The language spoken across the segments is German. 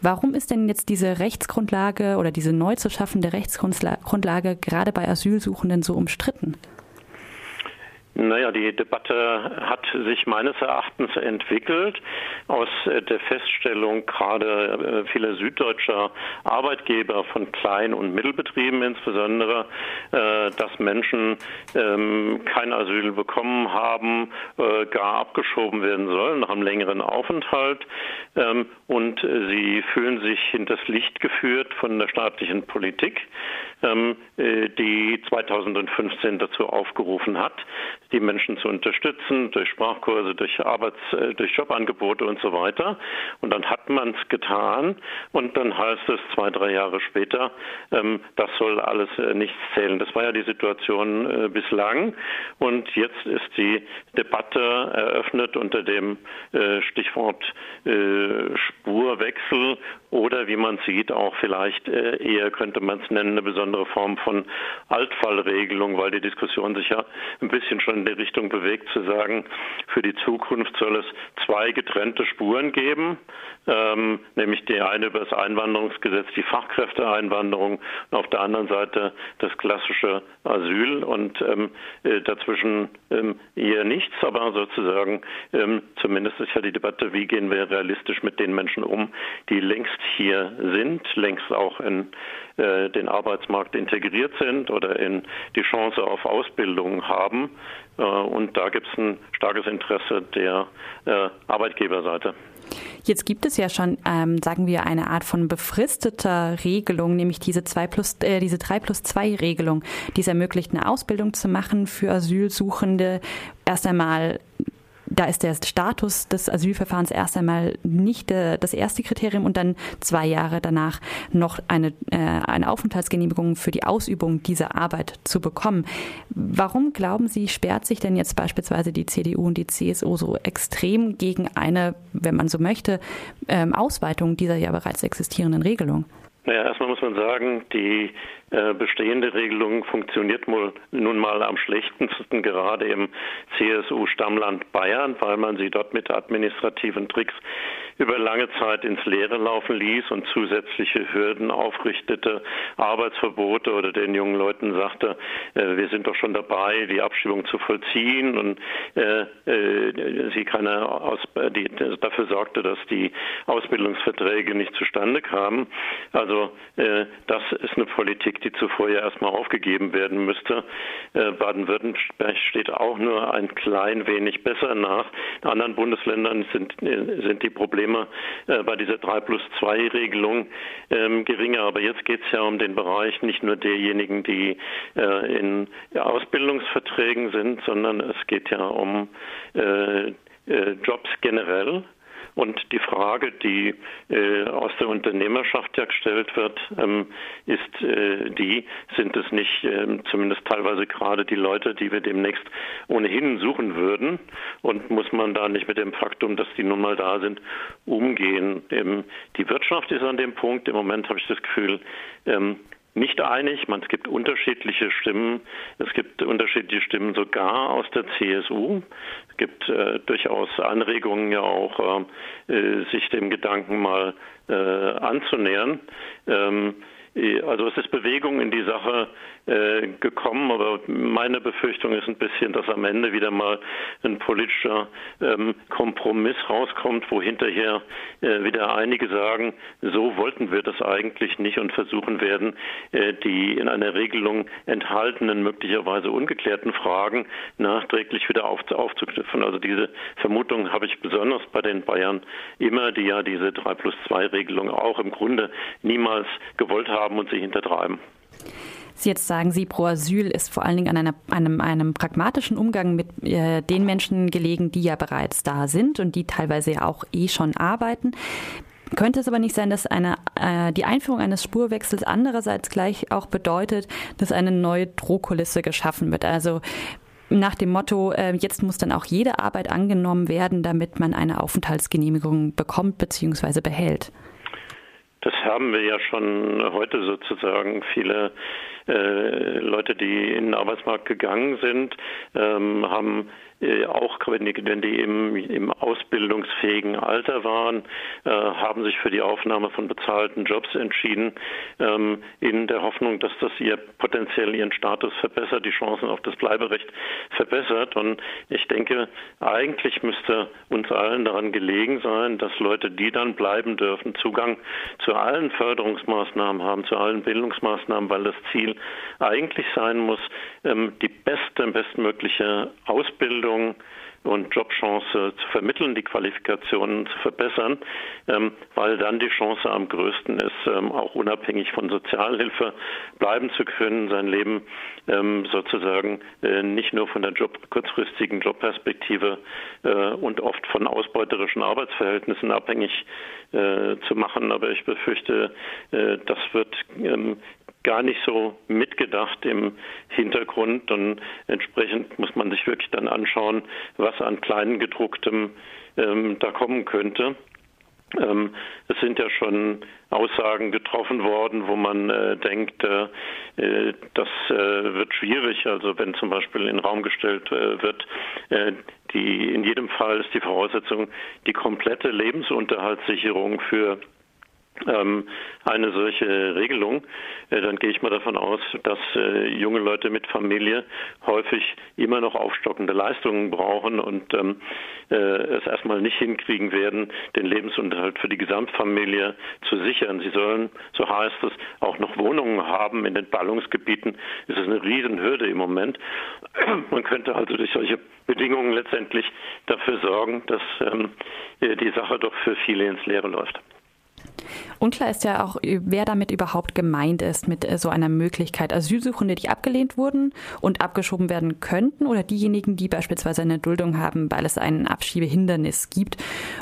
Warum ist denn jetzt diese Rechtsgrundlage oder diese neu zu schaffende Rechtsgrundlage gerade bei Asylsuchenden so umstritten? Naja, die Debatte hat sich meines Erachtens entwickelt aus äh, der Feststellung gerade äh, vieler süddeutscher Arbeitgeber von Klein- und Mittelbetrieben insbesondere, äh, dass Menschen ähm, kein Asyl bekommen haben, gar abgeschoben werden sollen nach einem längeren Aufenthalt. Ähm, und sie fühlen sich hinters Licht geführt von der staatlichen Politik, die 2015 dazu aufgerufen hat, die Menschen zu unterstützen durch Sprachkurse, durch Arbeits-, äh, durch Jobangebote und so weiter. Und dann hat man es getan und dann heißt es zwei, drei Jahre später, ähm, das soll alles äh, nichts zählen. Das war ja die Situation äh, bislang und jetzt ist die Debatte eröffnet unter dem äh, Stichwort äh, Spurwechsel oder wie man sieht auch vielleicht äh, eher könnte man es nennen eine besondere Form von Altfallregelung, weil die Diskussion sich ja ein bisschen schon in die Richtung bewegt, zu sagen, für die Zukunft soll es zwei getrennte Spuren geben, ähm, nämlich die eine über das Einwanderungsgesetz, die Fachkräfteeinwanderung und auf der anderen Seite das klassische Asyl und ähm, äh, dazwischen ähm, eher nichts, aber sozusagen ähm, zumindest ist ja die Debatte, wie gehen wir realistisch mit den Menschen um, die längst hier sind, längst auch in äh, den Arbeitsmarkt integriert sind oder in die Chance auf Ausbildung haben. Äh, und da gibt es ein starkes Interesse der äh, Arbeitgeberseite. Jetzt gibt es ja schon, ähm, sagen wir, eine Art von befristeter Regelung, nämlich diese, 2 plus, äh, diese 3 plus 2 Regelung, die es ermöglicht, eine Ausbildung zu machen für Asylsuchende, erst einmal da ist der Status des Asylverfahrens erst einmal nicht äh, das erste Kriterium und dann zwei Jahre danach noch eine, äh, eine Aufenthaltsgenehmigung für die Ausübung dieser Arbeit zu bekommen. Warum glauben Sie, sperrt sich denn jetzt beispielsweise die CDU und die CSU so extrem gegen eine, wenn man so möchte, ähm, Ausweitung dieser ja bereits existierenden Regelung? Naja, erstmal muss man sagen, die äh, bestehende Regelung funktioniert nun mal am schlechtesten gerade im CSU-Stammland Bayern, weil man sie dort mit administrativen Tricks über lange Zeit ins Leere laufen ließ und zusätzliche Hürden aufrichtete, Arbeitsverbote oder den jungen Leuten sagte, äh, wir sind doch schon dabei, die Abschiebung zu vollziehen und äh, äh, sie keine Aus die, dafür sorgte, dass die Ausbildungsverträge nicht zustande kamen. Also äh, das ist eine Politik, die zuvor ja erstmal aufgegeben werden müsste. Äh, Baden-Württemberg steht auch nur ein klein wenig besser nach. In anderen Bundesländern sind, äh, sind die Probleme äh, bei dieser 3 plus 2 Regelung ähm, geringer. Aber jetzt geht es ja um den Bereich nicht nur derjenigen, die in Ausbildungsverträgen sind, sondern es geht ja um Jobs generell. Und die Frage, die äh, aus der Unternehmerschaft ja gestellt wird, ähm, ist äh, die, sind es nicht äh, zumindest teilweise gerade die Leute, die wir demnächst ohnehin suchen würden? Und muss man da nicht mit dem Faktum, dass die nun mal da sind, umgehen? Ähm, die Wirtschaft ist an dem Punkt, im Moment habe ich das Gefühl, ähm, nicht einig. Man, es gibt unterschiedliche Stimmen. Es gibt unterschiedliche Stimmen sogar aus der CSU. Es gibt äh, durchaus Anregungen ja auch, äh, sich dem Gedanken mal äh, anzunähern. Ähm, also es ist Bewegung in die Sache äh, gekommen, aber meine Befürchtung ist ein bisschen, dass am Ende wieder mal ein politischer ähm, Kompromiss rauskommt, wo hinterher äh, wieder einige sagen, so wollten wir das eigentlich nicht und versuchen werden, äh, die in einer Regelung enthaltenen, möglicherweise ungeklärten Fragen nachträglich wieder auf, aufzuknüpfen. Also diese Vermutung habe ich besonders bei den Bayern immer, die ja diese 3 plus 2 Regelung auch im Grunde niemals gewollt haben und sie hintertreiben. Jetzt sagen Sie, Pro Asyl ist vor allen Dingen an einer, einem, einem pragmatischen Umgang mit äh, den Menschen gelegen, die ja bereits da sind und die teilweise ja auch eh schon arbeiten. Könnte es aber nicht sein, dass eine, äh, die Einführung eines Spurwechsels andererseits gleich auch bedeutet, dass eine neue Drohkulisse geschaffen wird? Also nach dem Motto, äh, jetzt muss dann auch jede Arbeit angenommen werden, damit man eine Aufenthaltsgenehmigung bekommt bzw. behält. Das haben wir ja schon heute sozusagen. Viele äh, Leute, die in den Arbeitsmarkt gegangen sind, ähm, haben äh, auch wenn die, im, im ausbildungsfähigen Alter waren, äh, haben sich für die Aufnahme von bezahlten Jobs entschieden, ähm, in der Hoffnung, dass das ihr potenziell ihren Status verbessert, die Chancen auf das Bleiberecht verbessert. Und ich denke, eigentlich müsste uns allen daran gelegen sein, dass Leute, die dann bleiben dürfen, Zugang zu allen Förderungsmaßnahmen haben, zu allen Bildungsmaßnahmen, weil das Ziel eigentlich sein muss, ähm, die beste, bestmögliche Ausbildung Bildung und Jobchance zu vermitteln, die Qualifikationen zu verbessern, ähm, weil dann die Chance am größten ist, ähm, auch unabhängig von Sozialhilfe bleiben zu können, sein Leben sozusagen äh, nicht nur von der Job, kurzfristigen Jobperspektive äh, und oft von ausbeuterischen Arbeitsverhältnissen abhängig äh, zu machen. Aber ich befürchte, äh, das wird ähm, gar nicht so mitgedacht im Hintergrund und entsprechend muss man sich wirklich dann anschauen, was an kleinen gedrucktem ähm, da kommen könnte. Ähm, es sind ja schon Aussagen getroffen worden, wo man äh, denkt, äh, äh das äh, wird schwierig. Also wenn zum Beispiel in den Raum gestellt äh, wird, die in jedem Fall ist die Voraussetzung die komplette Lebensunterhaltssicherung für eine solche Regelung, äh, dann gehe ich mal davon aus, dass äh, junge Leute mit Familie häufig immer noch aufstockende Leistungen brauchen und ähm, äh, es erstmal nicht hinkriegen werden, den Lebensunterhalt für die Gesamtfamilie zu sichern. Sie sollen, so heißt es, auch noch Wohnungen haben in den Ballungsgebieten. Es ist eine Riesenhürde im Moment. Man könnte also durch solche Bedingungen letztendlich dafür sorgen, dass ähm, die Sache doch für viele ins Leere läuft. Unklar ist ja auch, wer damit überhaupt gemeint ist mit äh, so einer Möglichkeit. Asylsuchende, die abgelehnt wurden und abgeschoben werden könnten oder diejenigen, die beispielsweise eine Duldung haben, weil es ein Abschiebehindernis gibt.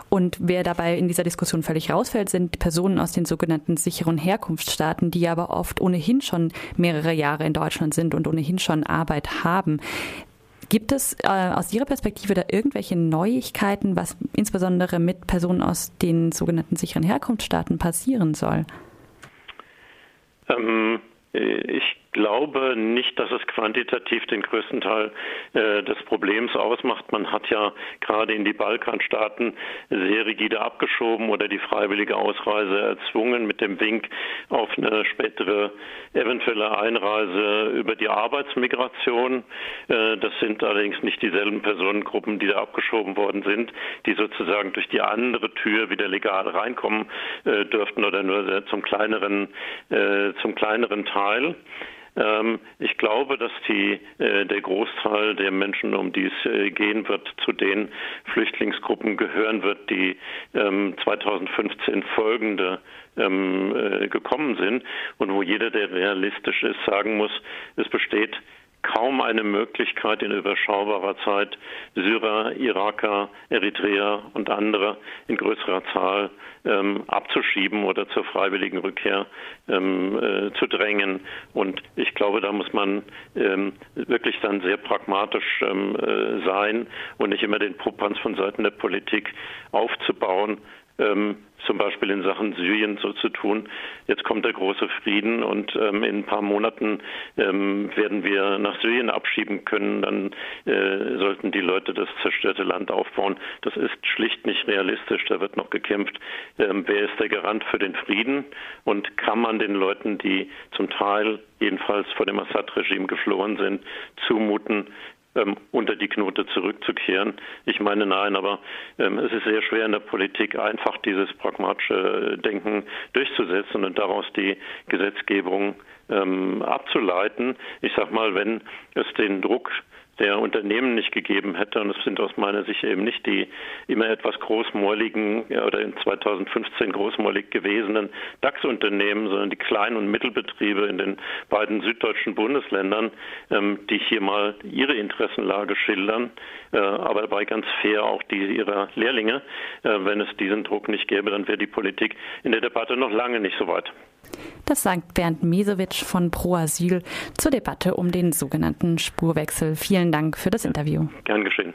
Und wer dabei in dieser Diskussion völlig rausfällt, sind Personen aus den sogenannten sicheren Herkunftsstaaten, die aber oft ohnehin schon mehrere Jahre in Deutschland sind und ohnehin schon Arbeit haben. Gibt es äh, aus Ihrer Perspektive da irgendwelche Neuigkeiten, was insbesondere mit Personen aus den sogenannten sicheren Herkunftsstaaten passieren soll? Ähm, ich glaube nicht, dass es quantitativ den größten Teil äh, des Problems ausmacht. Man hat ja gerade in die Balkanstaaten sehr rigide abgeschoben oder die freiwillige Ausreise erzwungen mit dem Wink auf eine spätere eventuelle Einreise über die Arbeitsmigration. Äh, das sind allerdings nicht dieselben Personengruppen, die da abgeschoben worden sind, die sozusagen durch die andere Tür wieder legal reinkommen äh, dürften oder nur zum kleineren, äh, zum kleineren Teil. Ähm, ich glaube, dass die, äh, der Großteil der Menschen, um die es äh, gehen wird, zu den Flüchtlingsgruppen gehören wird, die 2015 ähm, folgende ähm, äh, gekommen sind. Und wo jeder, der realistisch ist, sagen muss, es besteht kaum eine Möglichkeit in überschaubarer Zeit Syrer, Iraker, Eritreer und andere in größerer Zahl ähm, abzuschieben oder zur freiwilligen Rückkehr ähm, äh, zu drängen. Und ich glaube, da muss man ähm, wirklich dann sehr pragmatisch ähm, äh, sein und nicht immer den Popanz von Seiten der Politik aufzubauen, ähm, zum Beispiel in Sachen Syrien so zu tun. Jetzt kommt der große Frieden und ähm, in ein paar Monaten ähm, werden wir nach Syrien abschieben können. Dann äh, sollten die Leute das zerstörte Land aufbauen. Das ist schlicht nicht realistisch. Da wird noch gekämpft. Ähm, wer ist der Garant für den Frieden? Und kann man den Leuten, die zum Teil jedenfalls vor dem Assad-Regime geflohen sind, zumuten, ähm, unter die Knote zurückzukehren. Ich meine nein, aber ähm, es ist sehr schwer in der Politik einfach dieses pragmatische Denken durchzusetzen und daraus die Gesetzgebung ähm, abzuleiten. Ich sag mal, wenn es den Druck der Unternehmen nicht gegeben hätte. Und es sind aus meiner Sicht eben nicht die immer etwas großmäuligen ja, oder in 2015 großmäulig gewesenen DAX-Unternehmen, sondern die Klein- und Mittelbetriebe in den beiden süddeutschen Bundesländern, ähm, die hier mal ihre Interessenlage schildern, äh, aber dabei ganz fair auch die ihrer Lehrlinge. Äh, wenn es diesen Druck nicht gäbe, dann wäre die Politik in der Debatte noch lange nicht so weit. Das sagt Bernd Mesewitsch von Pro Asyl zur Debatte um den sogenannten Spurwechsel. Vielen Dank für das Interview. Gern geschehen.